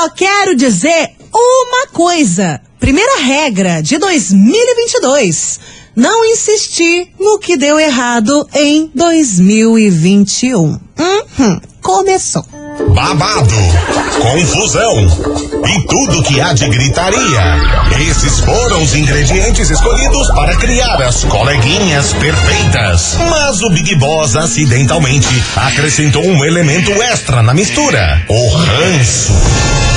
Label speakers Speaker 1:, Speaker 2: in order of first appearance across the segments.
Speaker 1: só quero dizer uma coisa. Primeira regra de 2022. Não insistir no que deu errado em 2021. Uhum, começou.
Speaker 2: Babado, confusão e tudo que há de gritaria. Esses foram os ingredientes escolhidos para criar as coleguinhas perfeitas. Mas o Big Boss acidentalmente acrescentou um elemento extra na mistura: o ranço.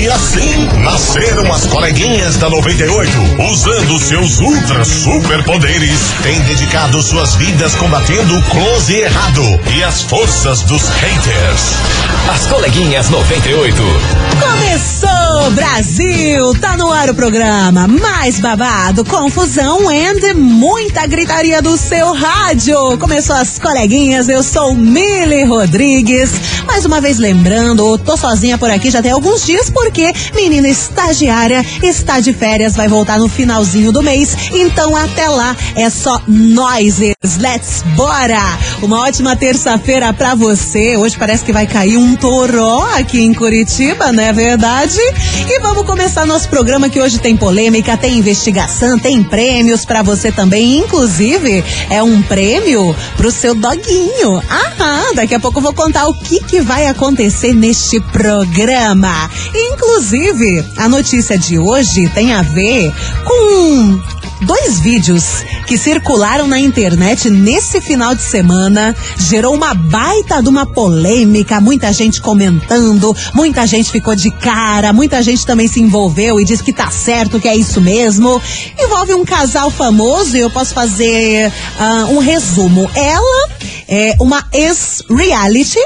Speaker 2: E assim nasceram as coleguinhas da 98, usando seus ultra superpoderes, têm dedicado suas vidas combatendo o close errado e as forças dos haters.
Speaker 3: As coleguinhas 98.
Speaker 1: Começou, Brasil! Tá no ar o programa mais babado, confusão e muita gritaria do seu rádio. Começou as coleguinhas, eu sou Mili Rodrigues. Mais uma vez lembrando, tô sozinha por aqui já tem alguns dias porque menina estagiária está de férias, vai voltar no finalzinho do mês. Então até lá é só noises. Let's bora! Uma ótima terça-feira pra você. Hoje parece que vai cair um toró aqui em Curitiba, não é verdade? E vamos começar nosso programa que hoje tem polêmica, tem investigação, tem prêmios para você também. Inclusive, é um prêmio pro seu doguinho. Aham, daqui a pouco eu vou contar o que, que vai acontecer neste programa. Inclusive, a notícia de hoje tem a ver com dois vídeos que circularam na internet nesse final de semana gerou uma baita de uma polêmica, muita gente comentando, muita gente ficou de cara, muita gente também se envolveu e diz que tá certo, que é isso mesmo. Envolve um casal famoso e eu posso fazer uh, um resumo. Ela é uma ex-reality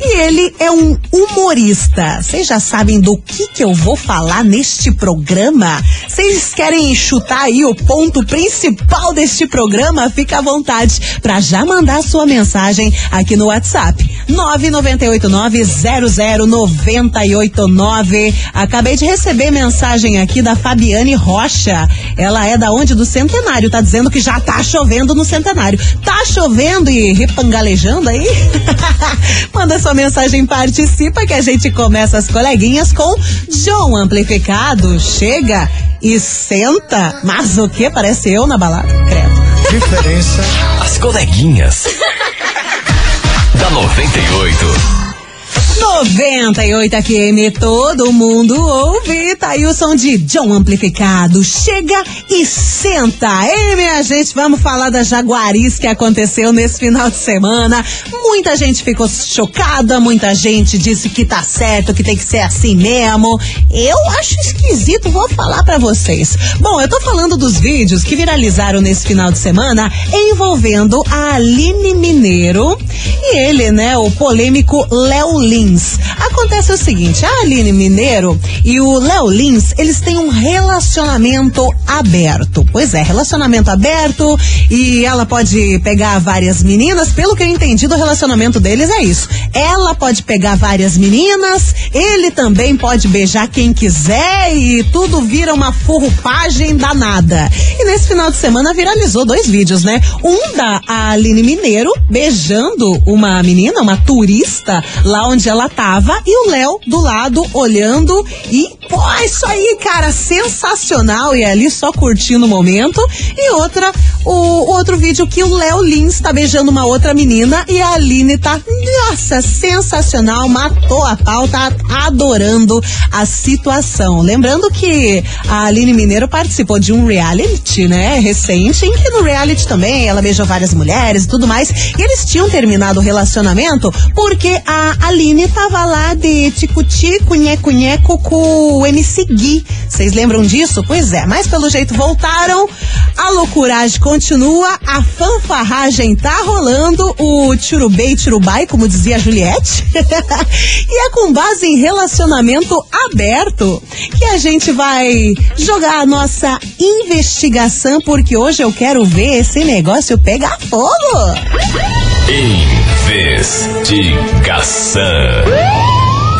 Speaker 1: e ele é um humorista. Vocês já sabem do que que eu vou falar neste programa? Vocês querem chutar aí o ponto principal deste programa? Fica à vontade para já mandar sua mensagem aqui no WhatsApp. 998900989. Acabei de receber mensagem aqui da Fabiane Rocha. Ela é da onde? Do Centenário. Tá dizendo que já tá chovendo no Centenário. Tá chovendo e repangalejando aí? Manda sua mensagem, participa que a gente começa as coleguinhas com John Amplificado. Chega e senta. Mas o que? Parece eu na balada. Credo.
Speaker 3: Diferença. As coleguinhas. da 98.
Speaker 1: 98 FM, todo mundo ouve. Tá aí o som de John Amplificado. Chega e senta. Ei, minha gente, vamos falar da Jaguaris que aconteceu nesse final de semana. Muita gente ficou chocada, muita gente disse que tá certo, que tem que ser assim mesmo. Eu acho esquisito, vou falar para vocês. Bom, eu tô falando dos vídeos que viralizaram nesse final de semana envolvendo a Aline Mineiro e ele, né, o polêmico Léo Lins. Acontece o seguinte, a Aline Mineiro e o Léo Lins, eles têm um relacionamento aberto. Pois é, relacionamento aberto e ela pode pegar várias meninas. Pelo que eu entendi do relacionamento deles é isso. Ela pode pegar várias meninas, ele também pode beijar quem quiser e tudo vira uma furrupagem danada. E nesse final de semana viralizou dois vídeos, né? Um da Aline Mineiro beijando uma menina, uma turista, lá onde ela tava e o Léo do lado olhando e, pô, isso aí, cara, sensacional. E ali só curtindo o momento. E outra, o, o outro vídeo que o Léo Lins tá beijando uma outra menina e a Aline tá, nossa, sensacional, matou a pau, tá adorando a situação. Lembrando que a Aline Mineiro participou de um reality, né, recente, em que no reality também ela beijou várias mulheres e tudo mais. E eles tinham terminado o relacionamento porque a Aline tava lá de tico-tico, nheco-nheco com o MC Gui. Vocês lembram disso? Pois é, mas pelo jeito voltaram, a loucuragem continua, a fanfarragem tá rolando, o tchurubei tchurubai, como dizia a Juliette. e é com base em relacionamento aberto que a gente vai jogar a nossa investigação, porque hoje eu quero ver esse negócio pegar fogo.
Speaker 3: Investigação.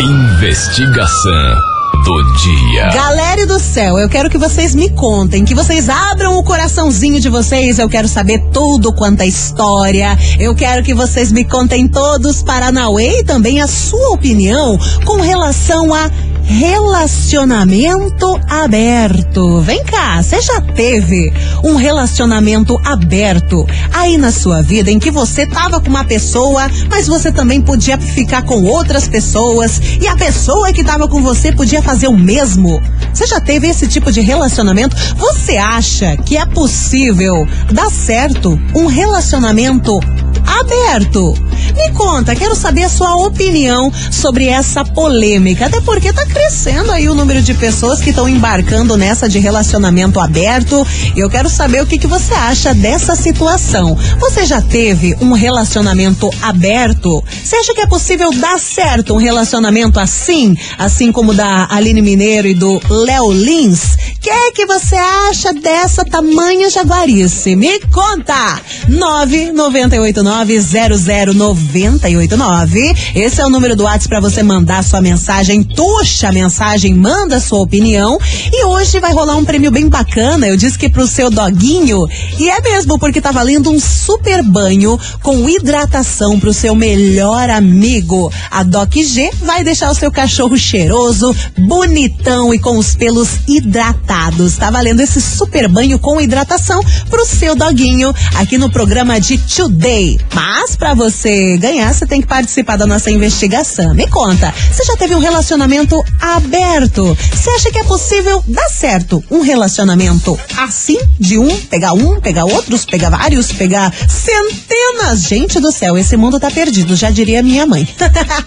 Speaker 3: Investigação do dia.
Speaker 1: Galera do céu, eu quero que vocês me contem, que vocês abram o coraçãozinho de vocês. Eu quero saber tudo quanto a história. Eu quero que vocês me contem todos Paranauê e também a sua opinião com relação a relacionamento aberto. Vem cá, você já teve um relacionamento aberto aí na sua vida em que você tava com uma pessoa, mas você também podia ficar com outras pessoas e a pessoa que tava com você podia fazer o mesmo? Você já teve esse tipo de relacionamento? Você acha que é possível dar certo um relacionamento aberto? Me conta, quero saber a sua opinião sobre essa polêmica, até porque tá crescendo aí o número de pessoas que estão embarcando nessa de relacionamento aberto. Eu quero saber o que, que você acha dessa situação. Você já teve um relacionamento aberto? Você acha que é possível dar certo um relacionamento assim, assim como da Aline Mineiro e do Léo Lins? O que é que você acha dessa tamanha jaguarice? Me conta! 998900989. Esse é o número do WhatsApp para você mandar sua mensagem. Tuxa a mensagem, manda sua opinião. E hoje vai rolar um prêmio bem bacana. Eu disse que pro seu doguinho. E é mesmo, porque tá valendo um super banho com hidratação pro seu melhor amigo. A Doc G vai deixar o seu cachorro cheiroso, bonitão e com os pelos hidratados. Tá valendo esse super banho com hidratação pro seu doguinho aqui no programa de Today. Mas para você ganhar, você tem que participar da nossa investigação. Me conta, você já teve um relacionamento aberto? Você acha que é possível dar certo um relacionamento assim, de um, pegar um, pegar outros, pegar vários, pegar centenas? Gente do céu, esse mundo tá perdido, já diria minha mãe.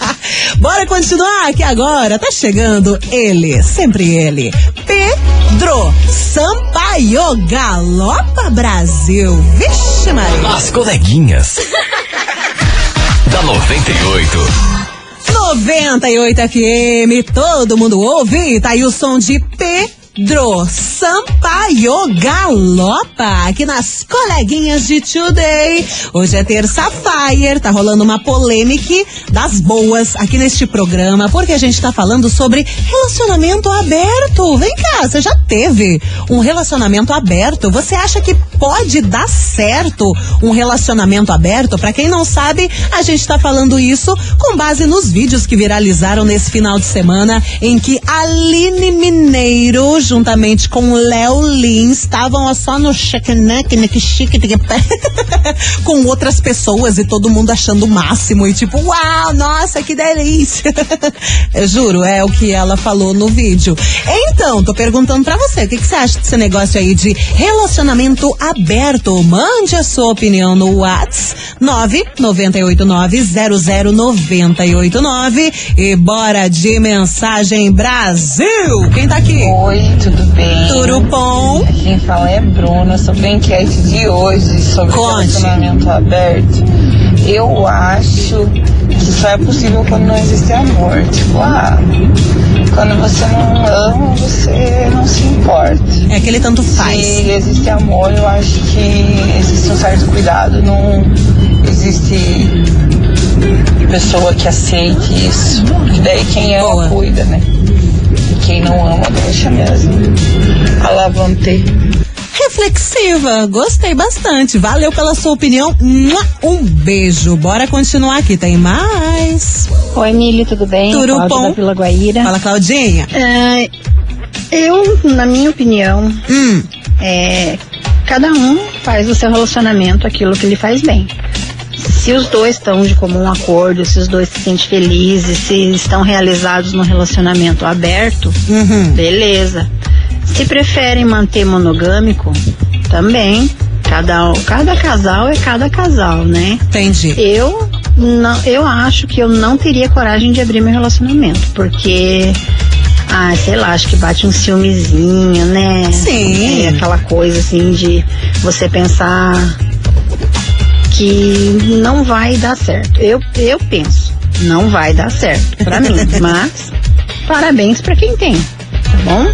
Speaker 1: Bora continuar aqui agora, tá chegando ele, sempre ele, Pedro Sampaio Galopa Brasil. Vixe, Maria.
Speaker 3: As coleguinhas. da 98.
Speaker 1: 98 FM, todo mundo ouve. Tá aí o som de Pedro Sampaio Galopa aqui nas coleguinhas de Today. Hoje é terça Fire, tá rolando uma polêmica das boas aqui neste programa, porque a gente tá falando sobre relacionamento aberto. Vem cá, você já teve um relacionamento aberto? Você acha que pode dar certo um relacionamento aberto? Para quem não sabe, a gente tá falando isso com base nos vídeos que viralizaram nesse final de semana em que Aline Mineiro, juntamente com Léo Lins, estavam só no cheque-neck, chique, com outras pessoas e todo mundo achando o máximo e tipo, uau, nossa, que delícia. Eu juro, é o que ela falou no vídeo. Então, tô perguntando pra você, o que, que você acha desse negócio aí de relacionamento aberto? Mande a sua opinião no Whats 998900989 e bora de mensagem Brasil. Quem tá aqui?
Speaker 4: Oi, tudo bem?
Speaker 1: Tudo bom?
Speaker 4: Quem fala é Bruna sobre a enquete de hoje sobre
Speaker 1: Conte.
Speaker 4: relacionamento aberto. Eu acho que só é possível quando não existe amor. Tipo, ah, quando você não ama, você não se importa.
Speaker 1: É aquele tanto faz.
Speaker 4: Se existe amor, eu acho que existe um certo cuidado. Não existe pessoa que aceite isso. E daí quem ama
Speaker 1: Boa.
Speaker 4: cuida, né? Quem não ama deixa mesmo. Alavante.
Speaker 1: Reflexiva, gostei bastante. Valeu pela sua opinião. Um beijo. Bora continuar aqui, tem mais.
Speaker 5: Oi, Mili, tudo bem?
Speaker 1: Tudo bom?
Speaker 5: da Vila Guaíra.
Speaker 1: Fala, Claudinha.
Speaker 5: É, eu, na minha opinião,
Speaker 1: Hum,
Speaker 5: é, cada um faz o seu relacionamento aquilo que lhe faz bem. Se os dois estão de comum acordo, se os dois se sentem felizes, se estão realizados no relacionamento aberto,
Speaker 1: uhum.
Speaker 5: beleza. Se preferem manter monogâmico, também. Cada, cada casal é cada casal, né?
Speaker 1: Entendi.
Speaker 5: Eu não, eu acho que eu não teria coragem de abrir meu relacionamento, porque ah, sei lá, acho que bate um ciúmezinho, né?
Speaker 1: Sim.
Speaker 5: É aquela coisa assim de você pensar que não vai dar certo. Eu eu penso, não vai dar certo pra mim, mas parabéns pra quem tem, tá bom?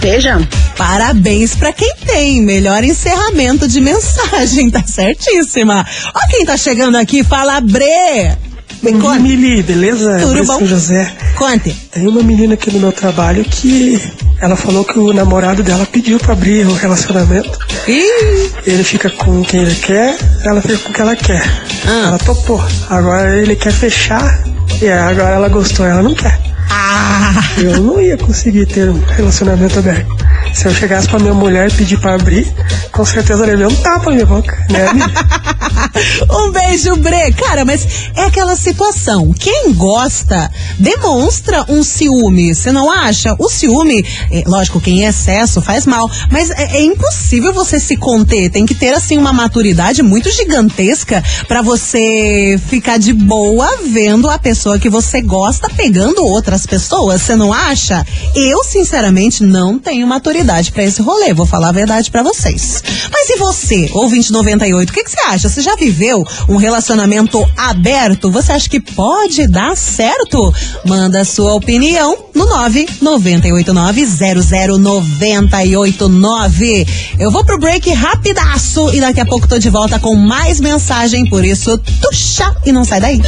Speaker 5: Beijão.
Speaker 1: Parabéns pra quem tem. Melhor encerramento de mensagem, tá certíssima. Ó quem tá chegando aqui, fala Bre. Conte.
Speaker 6: Mili, beleza?
Speaker 1: Tudo bom?
Speaker 6: São José.
Speaker 1: Conte.
Speaker 6: Tem uma menina aqui no meu trabalho que ela falou que o namorado dela pediu pra abrir o relacionamento.
Speaker 1: Ih,
Speaker 6: Ele fica com quem ele quer, ela fica com o que ela quer.
Speaker 1: Ah.
Speaker 6: Ela topou. Agora ele quer fechar e agora ela gostou, ela não quer.
Speaker 1: Ah,
Speaker 6: Eu não ia conseguir ter um relacionamento aberto. Se eu chegasse pra minha mulher e pedir pra abrir, com certeza ela ia dar um tapa na minha boca, né, amiga?
Speaker 1: um beijo, Bre. Cara, mas é aquela situação. Quem gosta demonstra um ciúme, você não acha? O ciúme, é, lógico, quem em excesso faz mal, mas é, é impossível você se conter. Tem que ter, assim, uma maturidade muito gigantesca pra você ficar de boa vendo a pessoa que você gosta pegando outras pessoas, você não acha? Eu, sinceramente, não tenho maturidade pra esse rolê, vou falar a verdade pra vocês. Mas e você, ouvinte 98, o que que você acha? Você já viveu um relacionamento aberto? Você acha que pode dar certo? Manda sua opinião no 998900989. Eu vou pro break rapidaço e daqui a pouco tô de volta com mais mensagem, por isso tuxa e não sai daí.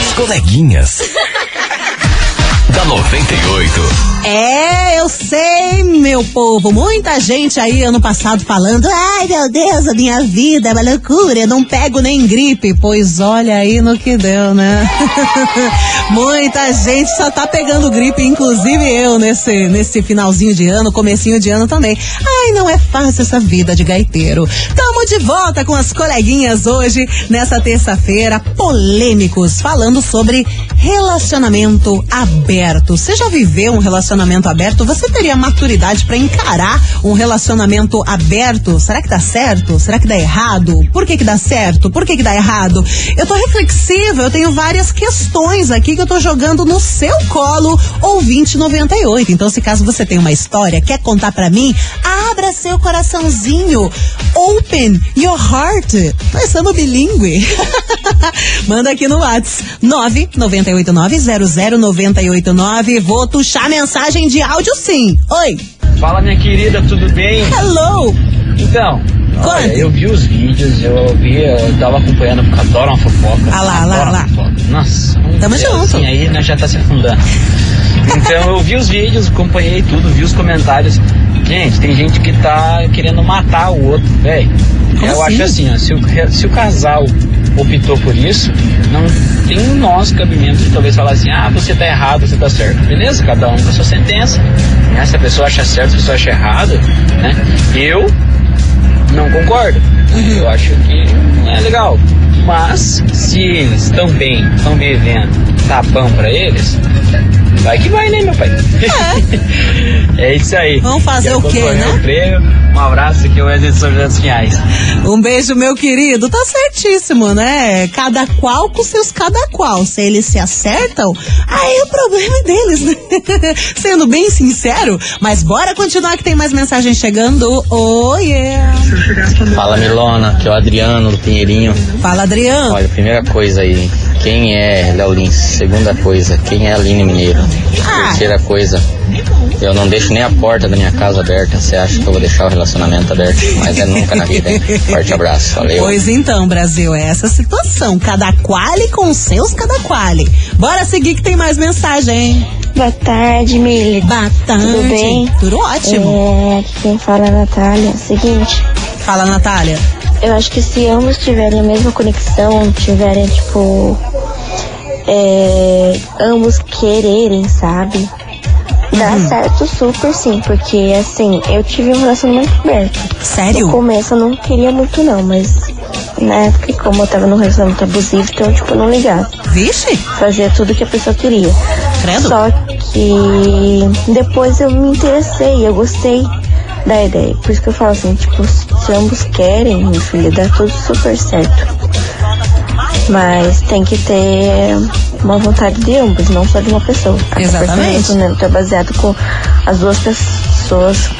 Speaker 3: As coleguinhas. da 98.
Speaker 1: É, eu sei, meu povo. Muita gente aí ano passado falando: ai meu Deus, a minha vida é uma loucura, eu não pego nem gripe. Pois olha aí no que deu, né? Muita gente só tá pegando gripe, inclusive eu nesse, nesse finalzinho de ano, comecinho de ano também. Ai, não é fácil essa vida de gaiteiro. Tamo de volta com as coleguinhas hoje, nessa terça-feira, polêmicos, falando sobre relacionamento aberto. Você já viveu um relacionamento aberto? Você teria maturidade pra encarar um relacionamento aberto? Será que dá certo? Será que dá errado? Por que que dá certo? Por que que dá errado? Eu tô reflexiva, eu tenho várias questões aqui que eu tô jogando no seu colo, ouvinte 98. Então, se caso você tem uma história, quer contar pra mim, abra seu coraçãozinho. Open your heart. Nós somos bilíngue. Manda aqui no WhatsApp 998900989. Vou tuxar mensagem de áudio sim. Oi.
Speaker 7: Fala minha querida, tudo bem?
Speaker 1: Hello.
Speaker 7: Então, olha, eu vi os vídeos, eu ouvi, eu tava acompanhando adoro uma fofoca.
Speaker 1: Ah lá, lá, lá.
Speaker 7: fofoca. Nossa,
Speaker 1: Tamo junto.
Speaker 7: Assim, aí nós já tá se afundando. Então eu vi os vídeos, acompanhei tudo, vi os comentários. Gente, tem gente que tá querendo matar o outro, velho.
Speaker 1: Como
Speaker 7: Eu
Speaker 1: assim?
Speaker 7: acho assim, ó, se o, se o casal optou por isso, não tem o nosso cabimento de talvez falar assim, ah, você tá errado, você tá certo. Beleza, cada um com a sua sentença. Né? Se a pessoa acha certo, se a pessoa acha errado, né? Eu não concordo.
Speaker 1: Uhum.
Speaker 7: Eu acho que não é legal. Mas se eles estão bem, estão vivendo, tá bom pra eles, vai que vai, né, meu pai? É, isso aí.
Speaker 1: Vamos fazer
Speaker 7: Quero
Speaker 1: o quê, né?
Speaker 7: prêmio. Um abraço aqui, o Wesley de São José dos Pinhais.
Speaker 1: Um beijo, meu querido. Tá certíssimo, né? Cada qual com seus cada qual. Se eles se acertam, aí o problema é deles, né? Sendo bem sincero. Mas bora continuar que tem mais mensagem chegando. Oh, yeah.
Speaker 8: Fala Milona, que é o Adriano do Pinheirinho.
Speaker 1: Fala, Adriano.
Speaker 8: Olha, primeira coisa aí, quem é Léo Lins? Segunda coisa, quem é Aline Mineiro?
Speaker 1: Ah.
Speaker 8: Terceira coisa, eu não deixo nem a porta da minha casa aberta. Você acha que eu vou deixar o relacionamento aberto? Mas é nunca na vida, hein? Forte abraço, valeu.
Speaker 1: Pois então, Brasil, é essa situação. Cada quale com seus cada quale. Bora seguir que tem mais mensagem, hein?
Speaker 9: Boa tarde, Mili.
Speaker 1: Bastante.
Speaker 9: Tudo bem?
Speaker 1: Tudo ótimo.
Speaker 9: É, aqui quem fala é a Natália. Seguinte,
Speaker 1: Fala, Natália.
Speaker 9: eu acho que se ambos tiverem a mesma conexão, tiverem, tipo, é, ambos quererem, sabe? Dá
Speaker 1: Uhum.
Speaker 9: certo super sim, porque assim, eu tive um relacionamento aberto.
Speaker 1: Sério?
Speaker 9: No começo eu não queria muito não, mas na época, como eu tava num relacionamento abusivo, então tipo, eu não ligava.
Speaker 1: Vixe,
Speaker 9: Fazia tudo que a pessoa queria.
Speaker 1: credo.
Speaker 9: Só que depois eu me interessei, eu gostei da ideia. Por isso que eu falo assim, tipo, se ambos querem, meu filho, dá tudo super certo. Mas tem que ter uma vontade de ambos, não só de uma pessoa. O
Speaker 1: Exatamente.
Speaker 9: relacionamento é baseado com as duas pessoas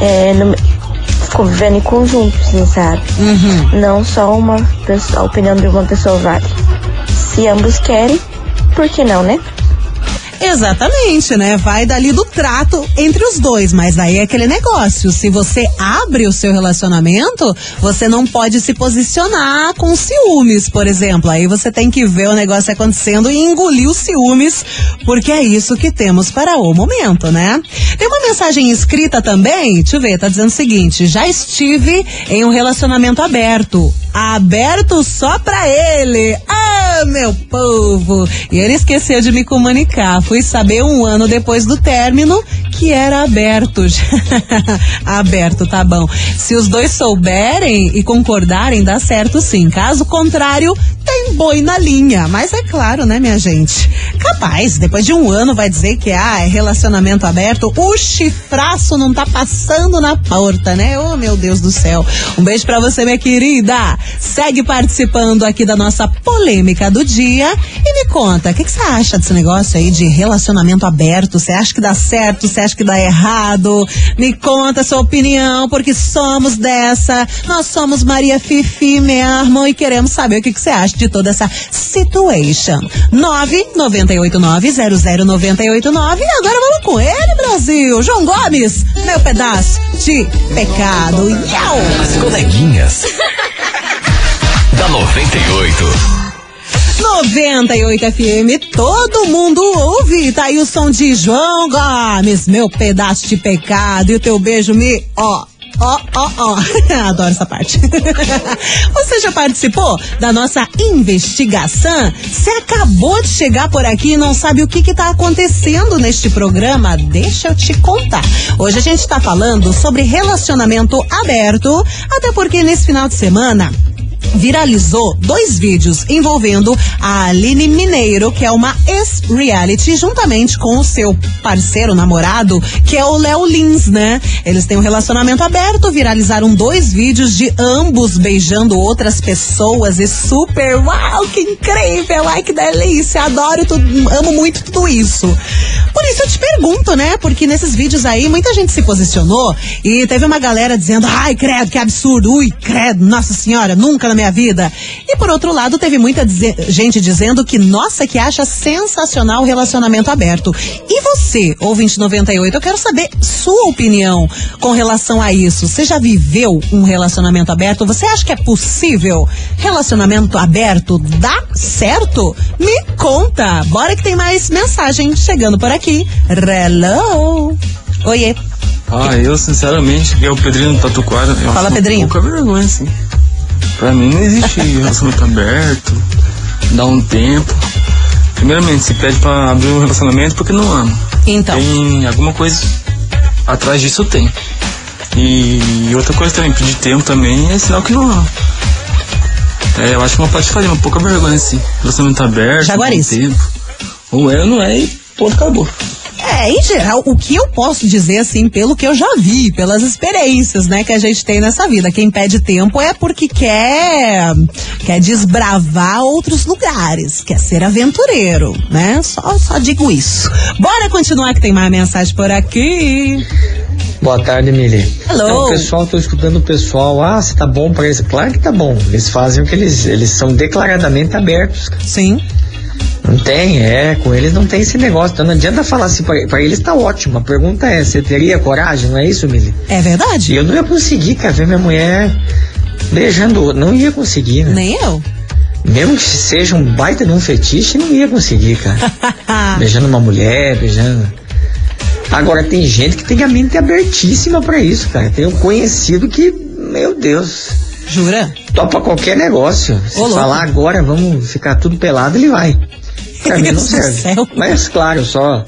Speaker 9: é, no- convivendo em conjunto, assim, sabe?
Speaker 1: Uhum.
Speaker 9: Não só uma pessoa, a opinião de uma pessoa vale. Se ambos querem, por que não, né?
Speaker 1: Exatamente, né? Vai dali do trato entre os dois, mas aí é aquele negócio. Se você abre o seu relacionamento, você não pode se posicionar com ciúmes, por exemplo. Aí você tem que ver o negócio acontecendo e engolir os ciúmes, porque é isso que temos para o momento, né? Tem uma mensagem escrita também, deixa eu ver, tá dizendo o seguinte: já estive em um relacionamento aberto. Aberto só pra ele. Ah, meu povo! E ele esqueceu de me comunicar. Fui saber um ano depois do término que era aberto. aberto, tá bom. Se os dois souberem e concordarem, dá certo sim. Caso contrário, tem boi na linha. Mas é claro, né, minha gente? Capaz, depois de um ano vai dizer que ah, é relacionamento aberto. O chifraço não tá passando na porta, né? Oh, meu Deus do céu. Um beijo pra você, minha querida. Segue participando aqui da nossa polêmica do dia e me conta, o que, que você acha desse negócio aí de relacionamento aberto? Você acha que dá certo? Você acha que dá errado? Me conta a sua opinião, porque somos dessa. Nós somos Maria Fifi mesmo e queremos saber o que, que você acha de toda essa situation. 998900989. E agora vamos com ele, Brasil. João Gomes, meu pedaço de pecado.
Speaker 3: As coleguinhas. da 98.
Speaker 1: 98 FM, todo mundo ouve. Tá aí o som de João Gomes, meu pedaço de pecado. E o teu beijo me, ó. Ó, ó, ó. Adoro essa parte. Você já participou da nossa investigação? Você acabou de chegar por aqui e não sabe o que está acontecendo neste programa? Deixa eu te contar. Hoje a gente está falando sobre relacionamento aberto, até porque nesse final de semana viralizou dois vídeos envolvendo a Aline Mineiro, que é uma ex-reality, juntamente com o seu parceiro, namorado, que é o Léo Lins, né? Eles têm um relacionamento aberto, viralizaram dois vídeos de ambos beijando outras pessoas e super, uau, que incrível, ai que delícia, adoro tudo, amo muito tudo isso. Por isso eu te pergunto, né? Porque nesses vídeos aí muita gente se posicionou e teve uma galera dizendo, ai credo, que absurdo, ui, credo, nossa senhora, nunca na minha vida. E por outro lado, teve muita dize gente dizendo que, nossa, que acha sensacional o relacionamento aberto. E você, ouvinte 98, eu quero saber sua opinião com relação a isso. Você já viveu um relacionamento aberto? Você acha que é possível? Relacionamento aberto dá certo? Me conta. Bora que tem mais mensagem chegando por aqui. Hello. Oiê.
Speaker 10: Ah, eu sinceramente, que é o Pedrinho do Tatuquara, eu
Speaker 1: Fala, Pedrinho.
Speaker 10: Pouca vergonha, assim. Pra mim não existe relacionamento aberto, dá um tempo. Primeiramente, se pede pra abrir um relacionamento porque não ama.
Speaker 1: Então.
Speaker 10: Tem alguma coisa atrás disso tem. E outra coisa também, pedir tempo também é sinal que não ama. É, eu acho que uma pode fazer uma pouca vergonha assim. Relacionamento aberto,
Speaker 1: Jaguarice.
Speaker 10: com tempo. Ou é ou não é e ponto acabou.
Speaker 1: É, em geral, o que eu posso dizer, assim, pelo que eu já vi, pelas experiências, né, que a gente tem nessa vida. Quem pede tempo é porque quer, quer desbravar outros lugares, quer ser aventureiro, né? Só, só digo isso. Bora continuar que tem mais mensagem por aqui.
Speaker 11: Boa tarde, Mili.
Speaker 1: Hello.
Speaker 11: Não, o pessoal, tô escutando o pessoal, ah, se tá bom pra isso. Claro que tá bom. Eles fazem o que eles, eles são declaradamente abertos.
Speaker 1: Sim.
Speaker 11: Não tem, é, com eles não tem esse negócio. Então não adianta falar assim, pra, pra eles tá ótimo. A pergunta é, você teria coragem, não é isso, Mili?
Speaker 1: É verdade.
Speaker 11: E eu não ia conseguir, cara, ver minha mulher beijando. Não ia conseguir, né?
Speaker 1: Nem eu.
Speaker 11: Mesmo que seja um baita de um fetiche, não ia conseguir, cara. beijando uma mulher, beijando. Agora tem gente que tem a mente abertíssima pra isso, cara. Tem um conhecido que, meu Deus.
Speaker 1: Jura?
Speaker 11: Topa qualquer negócio. Se
Speaker 1: Ô,
Speaker 11: falar agora, vamos ficar tudo pelado, ele vai. Pra mim não
Speaker 1: do
Speaker 11: serve.
Speaker 1: céu.
Speaker 11: Mas claro, só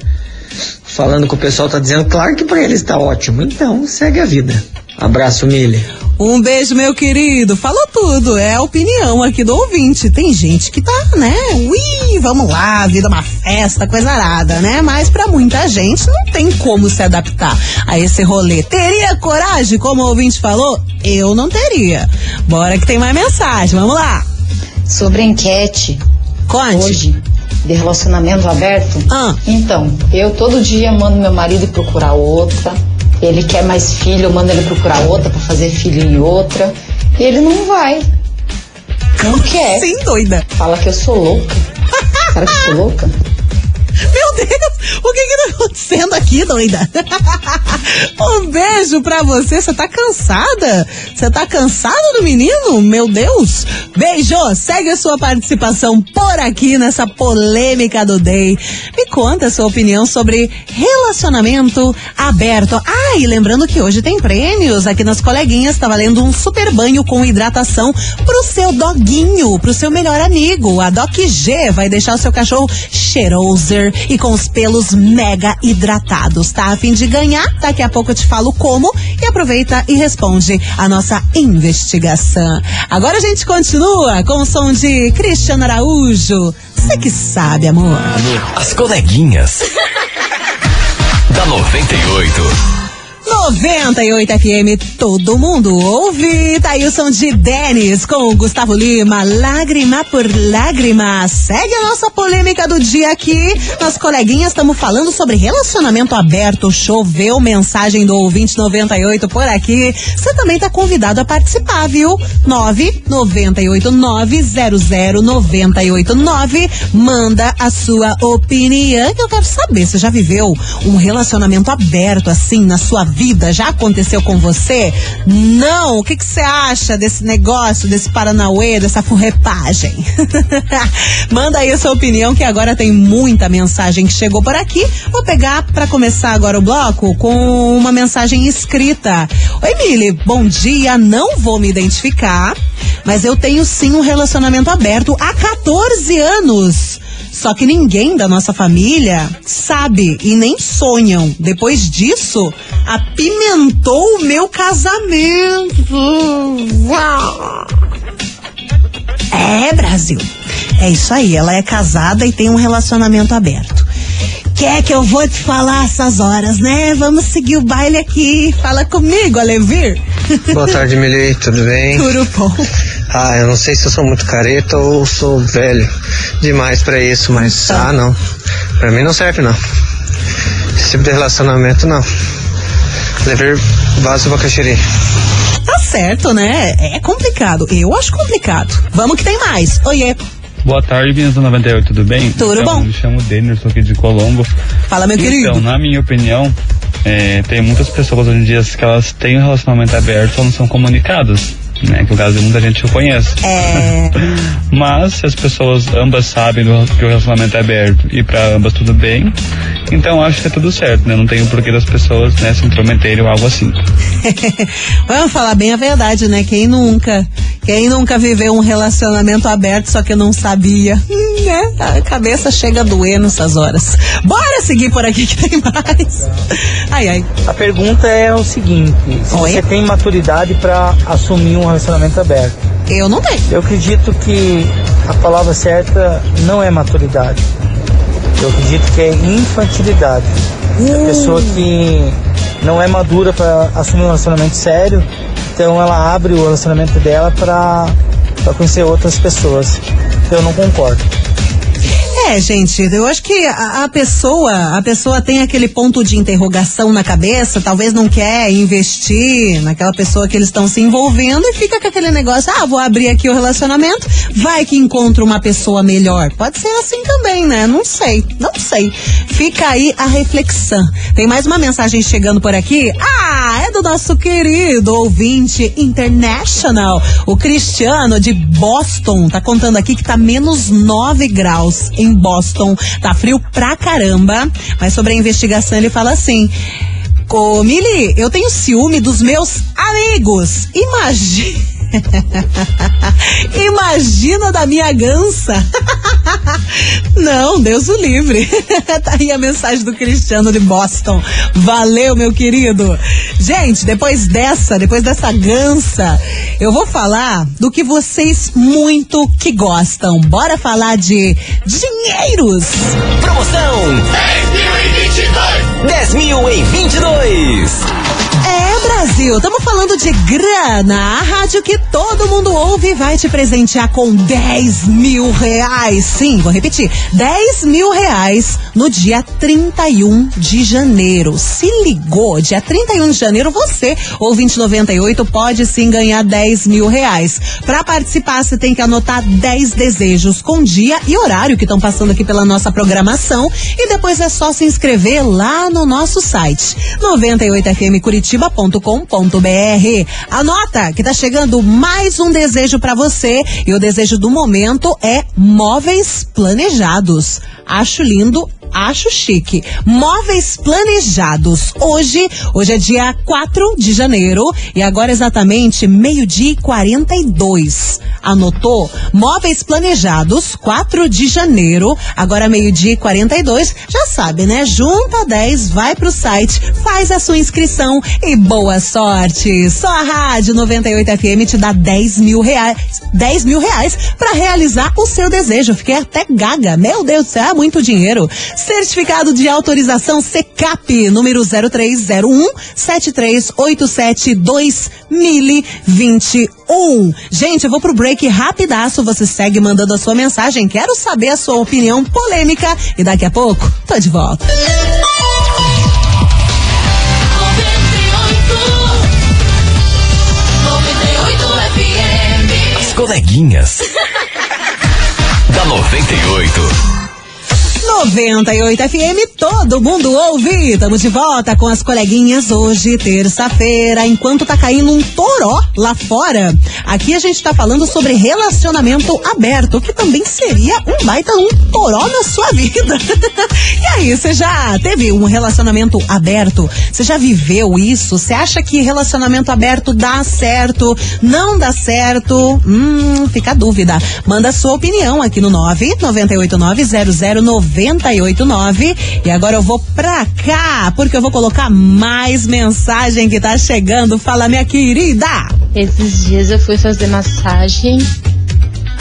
Speaker 11: falando que o pessoal tá dizendo, claro que pra ele está ótimo. Então, segue a vida. Abraço, Mili.
Speaker 1: Um beijo, meu querido. Falou tudo. É a opinião aqui do ouvinte. Tem gente que tá, né? Ui, vamos lá, vida é uma festa, coisa arada, né? Mas pra muita gente não tem como se adaptar a esse rolê. Teria coragem, como o ouvinte falou? Eu não teria. Bora que tem mais mensagem. Vamos lá.
Speaker 12: Sobre a enquete
Speaker 1: Conte.
Speaker 12: hoje de relacionamento aberto.
Speaker 1: Ah.
Speaker 12: Então, eu todo dia mando meu marido procurar outra. Ele quer mais filho, eu mando ele procurar outra pra fazer filho em outra. E ele não vai. Não quer.
Speaker 1: Sim, doida.
Speaker 12: Fala que eu sou louca. Será que eu sou louca?
Speaker 1: Meu Deus! O que que tá acontecendo aqui, doida? um beijo pra você. Você tá cansada? Você tá cansada do menino? Meu Deus. Beijo. Segue a sua participação por aqui nessa polêmica do Day. Me conta a sua opinião sobre relacionamento aberto. Ah, e lembrando que hoje tem prêmios aqui nas coleguinhas. Tá valendo um super banho com hidratação pro seu doguinho, pro seu melhor amigo. A Doc G vai deixar o seu cachorro cheiroser e com os pelos mega hidratados. Tá a fim de ganhar? Daqui a pouco eu te falo como e aproveita e responde a nossa investigação. Agora a gente continua com o som de Cristiano Araújo. Você que sabe, amor.
Speaker 3: As coleguinhas. da 98.
Speaker 1: 98 FM, todo mundo ouve. Tá som de Denis com Gustavo Lima, lágrima por lágrima. Segue a nossa polêmica do dia aqui. Nós coleguinhas estamos falando sobre relacionamento aberto. Choveu mensagem do ouvinte 98 por aqui. Você também tá convidado a participar, viu? 998900989. Manda a sua opinião que eu quero saber. Você já viveu um relacionamento aberto assim na sua vida? Já aconteceu com você? Não. O que você acha desse negócio, desse Paranauê, dessa furrepagem? Manda aí a sua opinião que agora tem muita mensagem que chegou por aqui. Vou pegar para começar agora o bloco com uma mensagem escrita. Oi, Mili, bom dia. Não vou me identificar, mas eu tenho sim um relacionamento aberto há 14 anos. Só que ninguém da nossa família sabe e nem sonham. Depois disso, apimentou o meu casamento. Uau! É, Brasil. É isso aí. Ela é casada e tem um relacionamento aberto. Quer que eu vou te falar essas horas, né? Vamos seguir o baile aqui. Fala comigo, Alevir.
Speaker 13: Boa tarde, Mili, tudo bem?
Speaker 1: Tudo bom.
Speaker 13: Ah, eu não sei se eu sou muito careta ou sou velho demais pra isso, mas ah, não. Pra mim não serve não. Esse tipo de relacionamento não. Levar vaso abacaxiri.
Speaker 1: Tá certo, né? É complicado. Eu acho complicado. Vamos que tem mais. Oiê.
Speaker 14: Boa tarde, meninas do 98, tudo bem?
Speaker 1: Tudo
Speaker 14: então,
Speaker 1: bom.
Speaker 14: Me chamo Denner, sou aqui de Colombo.
Speaker 1: Fala, meu
Speaker 14: então,
Speaker 1: querido.
Speaker 14: na minha opinião, é, tem muitas pessoas hoje em dia que elas têm um relacionamento aberto ou não são comunicadas. Né, que o caso de muita gente eu conheço.
Speaker 1: É.
Speaker 14: Mas se as pessoas ambas sabem do, que o relacionamento é aberto e para ambas tudo bem, então acho que é tudo certo, né? Não tem o porquê das pessoas né, se intrometerem ou algo assim.
Speaker 1: Vamos falar bem a verdade, né? Quem nunca? Quem nunca viveu um relacionamento aberto só que não sabia? Né? A cabeça chega a doer nessas horas. Bora seguir por aqui que tem mais. Ai, ai.
Speaker 15: A pergunta é o seguinte: se você tem maturidade para assumir um relacionamento aberto?
Speaker 1: Eu não tenho.
Speaker 15: Eu acredito que a palavra certa não é maturidade. Eu acredito que é infantilidade. A pessoa que não é madura para assumir um relacionamento sério, então ela abre o relacionamento dela para conhecer outras pessoas. Eu não concordo.
Speaker 1: É, gente, eu acho que a, a pessoa, a pessoa tem aquele ponto de interrogação na cabeça, talvez não quer investir naquela pessoa que eles estão se envolvendo e fica com aquele negócio, ah, vou abrir aqui o relacionamento, vai que encontra uma pessoa melhor. Pode ser assim também, né? Não sei, não sei. Fica aí a reflexão. Tem mais uma mensagem chegando por aqui. Ah, é do nosso querido ouvinte international, o Cristiano de Boston. Tá contando aqui que tá menos 9 graus em Boston. Tá frio pra caramba. Mas sobre a investigação ele fala assim. Ô, Mili, eu tenho ciúme dos meus amigos. Imagina. Imagina da minha gança. Não, Deus o livre. tá aí a mensagem do Cristiano de Boston. Valeu, meu querido. Gente, depois dessa, depois dessa gança, eu vou falar do que vocês muito que gostam. Bora falar de dinheiros.
Speaker 3: Promoção 10 mil em 22. 10 mil em 22.
Speaker 1: Brasil, estamos falando de grana. A rádio que todo mundo ouve vai te presentear com 10 mil reais. Sim, vou repetir: 10 mil reais no dia 31 de janeiro. Se ligou, dia 31 de janeiro, você, ouvinte 98, pode sim ganhar 10 mil reais. Para participar, você tem que anotar 10 desejos com dia e horário que estão passando aqui pela nossa programação. E depois é só se inscrever lá no nosso site 98fmcuritiba.com.br. Anota que tá chegando mais um desejo para você e o desejo do momento é móveis planejados. Acho lindo, acho chique. Móveis planejados. Hoje, hoje é dia 4 de janeiro e agora exatamente meio-dia e 42. Anotou? Móveis planejados, 4 de janeiro, agora meio-dia e 42. Já sabe, né? Junta 10, vai pro site, faz a sua inscrição e boa sorte. Só a Rádio 98 FM te dá 10 mil reais, 10 mil reais pra realizar o seu desejo. Fiquei até gaga. Meu Deus do céu, é muito dinheiro. Certificado de autorização CECAP, número 0301 7387 2021. Gente, eu vou pro break rapidaço. Você segue mandando a sua mensagem. Quero saber a sua opinião polêmica. E daqui a pouco, tô de volta.
Speaker 3: As coleguinhas. da 98.
Speaker 1: 98 FM, todo mundo ouve. Estamos de volta com as coleguinhas hoje, terça-feira, enquanto tá caindo um toró lá fora. Aqui a gente tá falando sobre relacionamento aberto, que também seria um baita um toró na sua vida. e aí, você já teve um relacionamento aberto? Você já viveu isso? Você acha que relacionamento aberto dá certo? Não dá certo? Hum, fica a dúvida. Manda sua opinião aqui no 9989009 989. E agora eu vou pra cá, porque eu vou colocar mais mensagem que tá chegando. Fala, minha querida!
Speaker 16: Esses dias eu fui fazer massagem.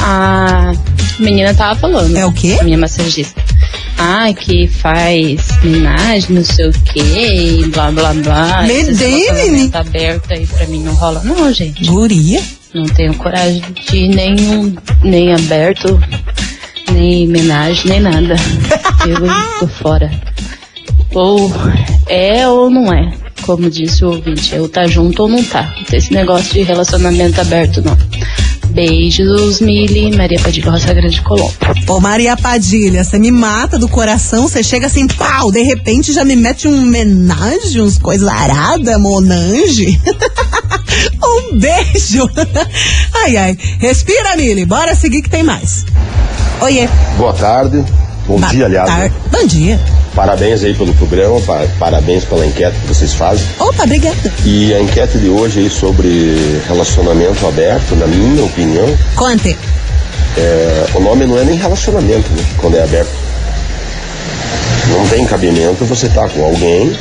Speaker 16: A menina tava falando.
Speaker 1: É o quê?
Speaker 16: A minha massagista. Ah, que faz homenagem, não sei o quê, e blá blá blá.
Speaker 1: Me
Speaker 16: Esse
Speaker 1: dei,
Speaker 16: relacionamento aberto aí pra mim não rola, não, gente.
Speaker 1: Guria?
Speaker 16: Não tenho coragem de nenhum, nem aberto, nem homenagem, nem nada. Eu tô fora. Ou é ou não é, como disse o ouvinte. Ou tá junto ou não tá. Não tem esse negócio de relacionamento aberto, não. Beijos, Mili, Maria Padilha Roça Grande Colombo.
Speaker 1: Ô Maria Padilha, você me mata do coração, você chega assim, pau, de repente já me mete um homenagem, uns coisas arada, monange. um beijo. Ai, ai. Respira, Mili, bora seguir que tem mais. Oiê.
Speaker 17: Boa tarde. Bom
Speaker 1: Boa
Speaker 17: dia, aliás. né?
Speaker 1: Bom dia.
Speaker 17: Parabéns aí pelo programa, pa- parabéns pela enquete que vocês fazem.
Speaker 1: Opa, obrigada.
Speaker 17: E a enquete de hoje aí sobre relacionamento aberto, na minha opinião,
Speaker 1: Conte.
Speaker 17: é, o nome não é nem relacionamento, né, quando é aberto. Não tem cabimento você estar com alguém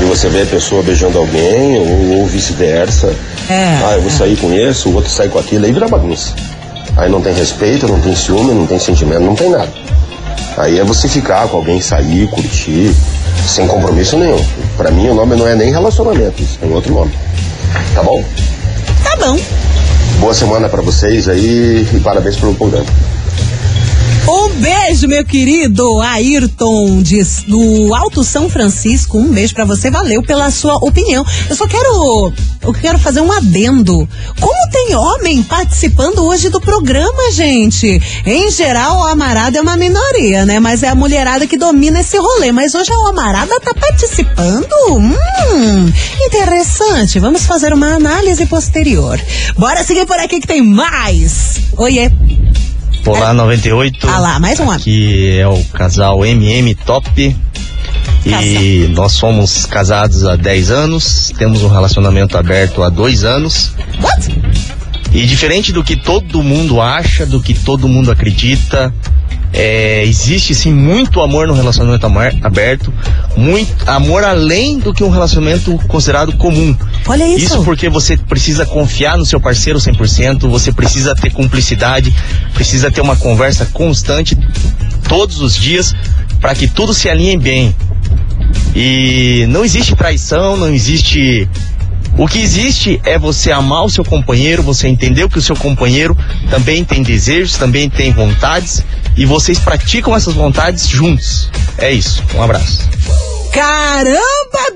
Speaker 17: e você vê a pessoa beijando alguém ou, ou vice-versa.
Speaker 1: É.
Speaker 17: Ah, eu vou sair com esse, o outro sai com aquilo, aí vira bagunça. Aí não tem respeito, não tem ciúme, não tem sentimento, não tem nada. Aí é você ficar com alguém, sair, curtir, sem compromisso nenhum. Pra mim o nome não é nem relacionamento, isso tem outro nome. Tá bom?
Speaker 1: Tá bom.
Speaker 17: Boa semana pra vocês aí e parabéns pelo programa.
Speaker 1: Um beijo, meu querido Ayrton, do Alto São Francisco. Um beijo pra você, valeu pela sua opinião. Eu só quero, eu quero fazer um adendo. Como tem homem participando hoje do programa, gente? Em geral, o amarada é uma minoria, né? Mas é a mulherada que domina esse rolê. Mas hoje a amarada tá participando? Hum, interessante. Vamos fazer uma análise posterior. Bora seguir por aqui que tem mais. Oiê.
Speaker 18: Olá 98.
Speaker 1: Ah lá, mais um ano.
Speaker 18: Que é o casal MM Top. E nós somos casados há 10 anos, temos um relacionamento aberto há dois anos. E diferente do que todo mundo acha, do que todo mundo acredita, é, existe sim muito amor no relacionamento amar- aberto, muito amor além do que um relacionamento considerado comum.
Speaker 1: Olha isso.
Speaker 18: Isso porque você precisa confiar no seu parceiro 100%, você precisa ter cumplicidade, precisa ter uma conversa constante todos os dias para que tudo se alinhe bem. E não existe traição, não existe. O que existe é você amar o seu companheiro, você entender que o seu companheiro também tem desejos, também tem vontades e vocês praticam essas vontades juntos. É isso. Um abraço.
Speaker 1: Caramba,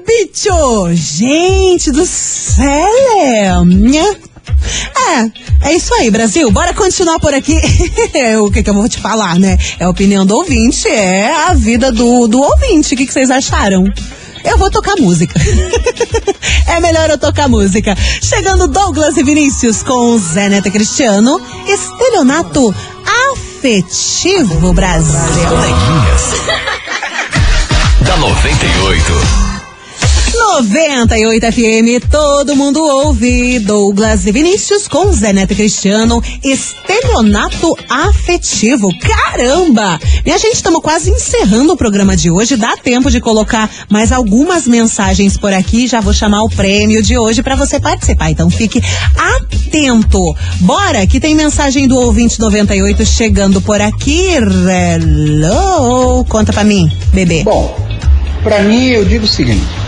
Speaker 1: bicho! Gente do céu! Nha. É, é isso aí, Brasil. Bora continuar por aqui. o que, que eu vou te falar, né? É a opinião do ouvinte, é a vida do, do ouvinte. O que, que vocês acharam? Eu vou tocar música. é melhor eu tocar música. Chegando Douglas e Vinícius com Zé Neto Cristiano. Estelionato afetivo, Brasil.
Speaker 3: Da 98.
Speaker 1: 98 FM, todo mundo ouve. Douglas e Vinícius com Zé Neto e Cristiano, estelionato afetivo. Caramba! Minha gente, estamos quase encerrando o programa de hoje. Dá tempo de colocar mais algumas mensagens por aqui. Já vou chamar o prêmio de hoje para você participar. Então fique atento. Bora, que tem mensagem do ouvinte 98 chegando por aqui. Hello! Conta pra mim, bebê.
Speaker 19: Bom, pra mim eu digo o seguinte.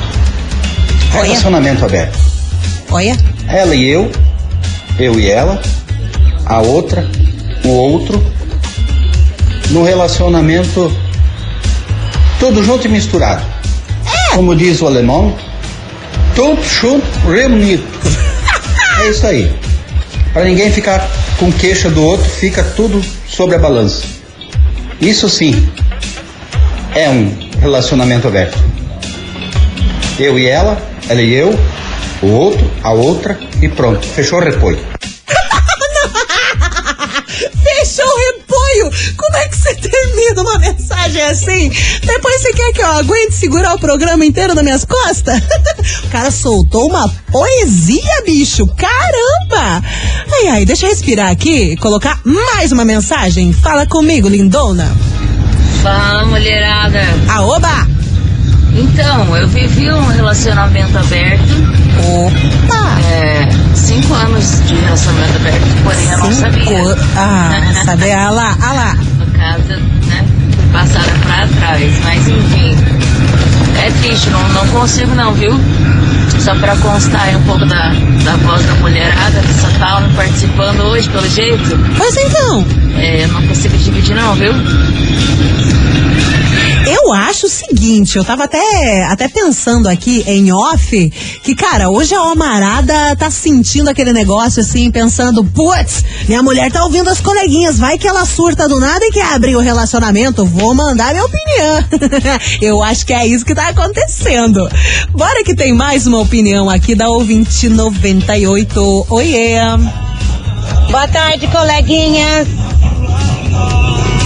Speaker 19: Relacionamento aberto.
Speaker 1: Olha.
Speaker 19: Ela e eu, eu e ela, a outra, o outro, no relacionamento tudo junto e misturado. Como diz o alemão, tudo junto reunido. É isso aí. Para ninguém ficar com queixa do outro, fica tudo sobre a balança. Isso sim é um relacionamento aberto. Eu e ela, ela e eu, o outro, a outra e pronto. Fechou o repolho.
Speaker 1: Fechou o repolho! Como é que você termina uma mensagem assim? Depois você quer que eu aguente segurar o programa inteiro nas minhas costas? o cara soltou uma poesia, bicho! Caramba! Ai, ai, deixa eu respirar aqui e colocar mais uma mensagem. Fala comigo, lindona.
Speaker 20: Fala, mulherada.
Speaker 1: Aoba!
Speaker 20: Então, eu vivi um relacionamento aberto.
Speaker 1: Opa!
Speaker 20: É, cinco anos de relacionamento aberto, porém eu não sabia.
Speaker 1: Ah, sabe? Ah lá, ah lá.
Speaker 20: No caso, né, passada pra trás. Mas enfim, é triste, não, não consigo não, viu? Só pra constar aí um pouco da, da voz da mulherada, que só tá participando hoje, pelo jeito.
Speaker 1: Mas então?
Speaker 20: É, eu não consigo dividir não, viu?
Speaker 1: Eu acho o seguinte, eu tava até, até pensando aqui em off, que, cara, hoje a Omarada tá sentindo aquele negócio assim, pensando, putz, minha mulher tá ouvindo as coleguinhas, vai que ela surta do nada e quer abrir o relacionamento, vou mandar minha opinião. eu acho que é isso que tá acontecendo. Bora que tem mais uma opinião aqui da ouvinte 98. Oiê!
Speaker 21: Boa tarde, coleguinhas.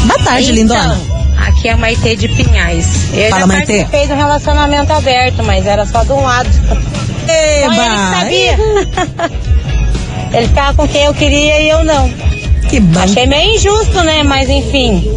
Speaker 1: Boa tarde,
Speaker 21: então,
Speaker 1: lindona.
Speaker 21: Aqui é a Maitê de Pinhais. Eu
Speaker 1: Fala,
Speaker 21: já
Speaker 1: Maitê.
Speaker 21: participei de um relacionamento aberto, mas era só de um lado.
Speaker 1: Eba!
Speaker 21: Só ele que sabia. ele ficava com quem eu queria e eu não.
Speaker 1: Que bom.
Speaker 21: Achei meio injusto, né? Mas enfim.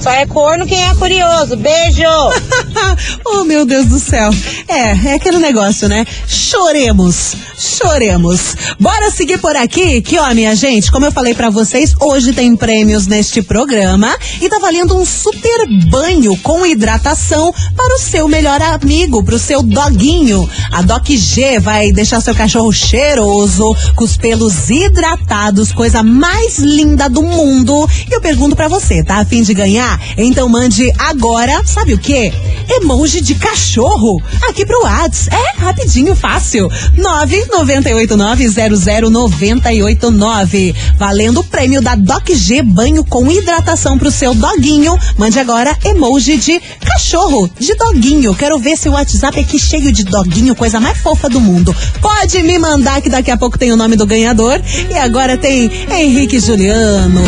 Speaker 21: Só é corno quem é curioso. Beijo!
Speaker 1: oh, meu Deus do céu. É, é aquele negócio, né? Choremos, choremos. Bora seguir por aqui, que ó, minha gente, como eu falei pra vocês, hoje tem prêmios neste programa e tá valendo um super banho com hidratação para o seu melhor amigo, pro seu doguinho. A Doc G vai deixar seu cachorro cheiroso, com os pelos hidratados, coisa mais linda do mundo. E eu pergunto pra você, tá a fim de ganhar? Então mande agora, sabe o que? Emoji de cachorro aqui pro Whats. É rapidinho, fácil. 998900989. Valendo o prêmio da Doc G Banho com hidratação pro seu doguinho. Mande agora emoji de cachorro, de doguinho. Quero ver se o WhatsApp aqui cheio de doguinho, coisa mais fofa do mundo. Pode me mandar que daqui a pouco tem o nome do ganhador. E agora tem Henrique Juliano.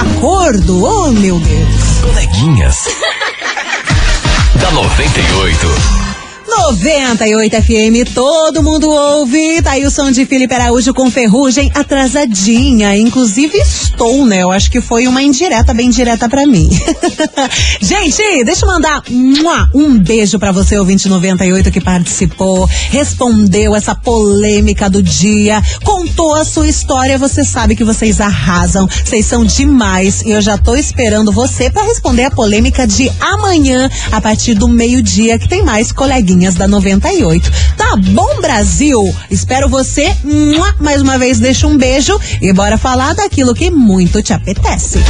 Speaker 1: Acordo, oh meu Deus.
Speaker 3: Coleguinhas. da 98.
Speaker 1: 98 FM, todo mundo ouve. Tá aí o som de Felipe Araújo com ferrugem atrasadinha. Inclusive estou, né? Eu acho que foi uma indireta, bem direta pra mim. Gente, deixa eu mandar um beijo pra você, ouvinte 98, que participou, respondeu essa polêmica do dia, contou a sua história. Você sabe que vocês arrasam, vocês são demais. E eu já tô esperando você pra responder a polêmica de amanhã, a partir do meio-dia, que tem mais coleguinhas da 98. Tá bom, Brasil? Espero você. Mais uma vez, deixa um beijo e bora falar daquilo que muito te apetece.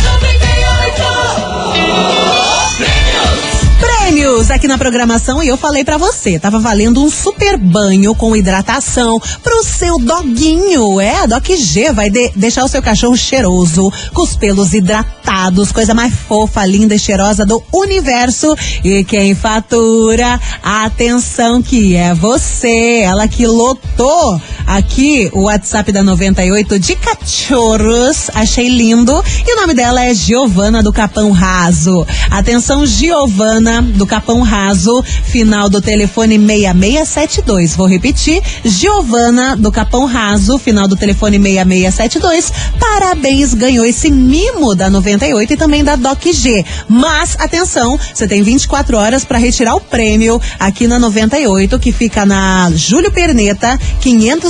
Speaker 1: Prêmios aqui na programação e eu falei pra você, tava valendo um super banho com hidratação pro seu doguinho. É, a Doc G vai de- deixar o seu cachorro cheiroso, com os pelos hidratados, coisa mais fofa, linda e cheirosa do universo. E quem fatura, atenção que é você, ela que lotou aqui o WhatsApp da 98 de cachorros. Achei lindo. E o nome dela é Giovana do Capão Raso. Atenção, Giovana do Capão Raso, final do telefone 6672. Vou repetir, Giovana do Capão Raso, final do telefone 6672. Parabéns, ganhou esse mimo da 98 e também da Doc G. Mas atenção, você tem 24 horas para retirar o prêmio aqui na 98, que fica na Júlio Perneta,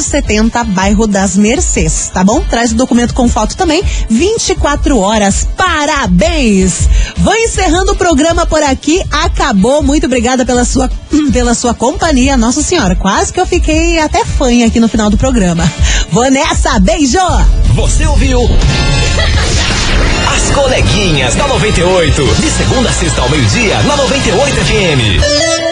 Speaker 1: 570, bairro das Mercês, tá bom? Traz o documento com foto também. 24 horas. Parabéns! Vou encerrando o programa por aqui. Acabou. Muito obrigada pela sua, pela sua companhia. Nossa Senhora, quase que eu fiquei até fã aqui no final do programa. Vou nessa. Beijo!
Speaker 3: Você ouviu? As coleguinhas da 98. De segunda a sexta ao meio-dia, na 98 FM.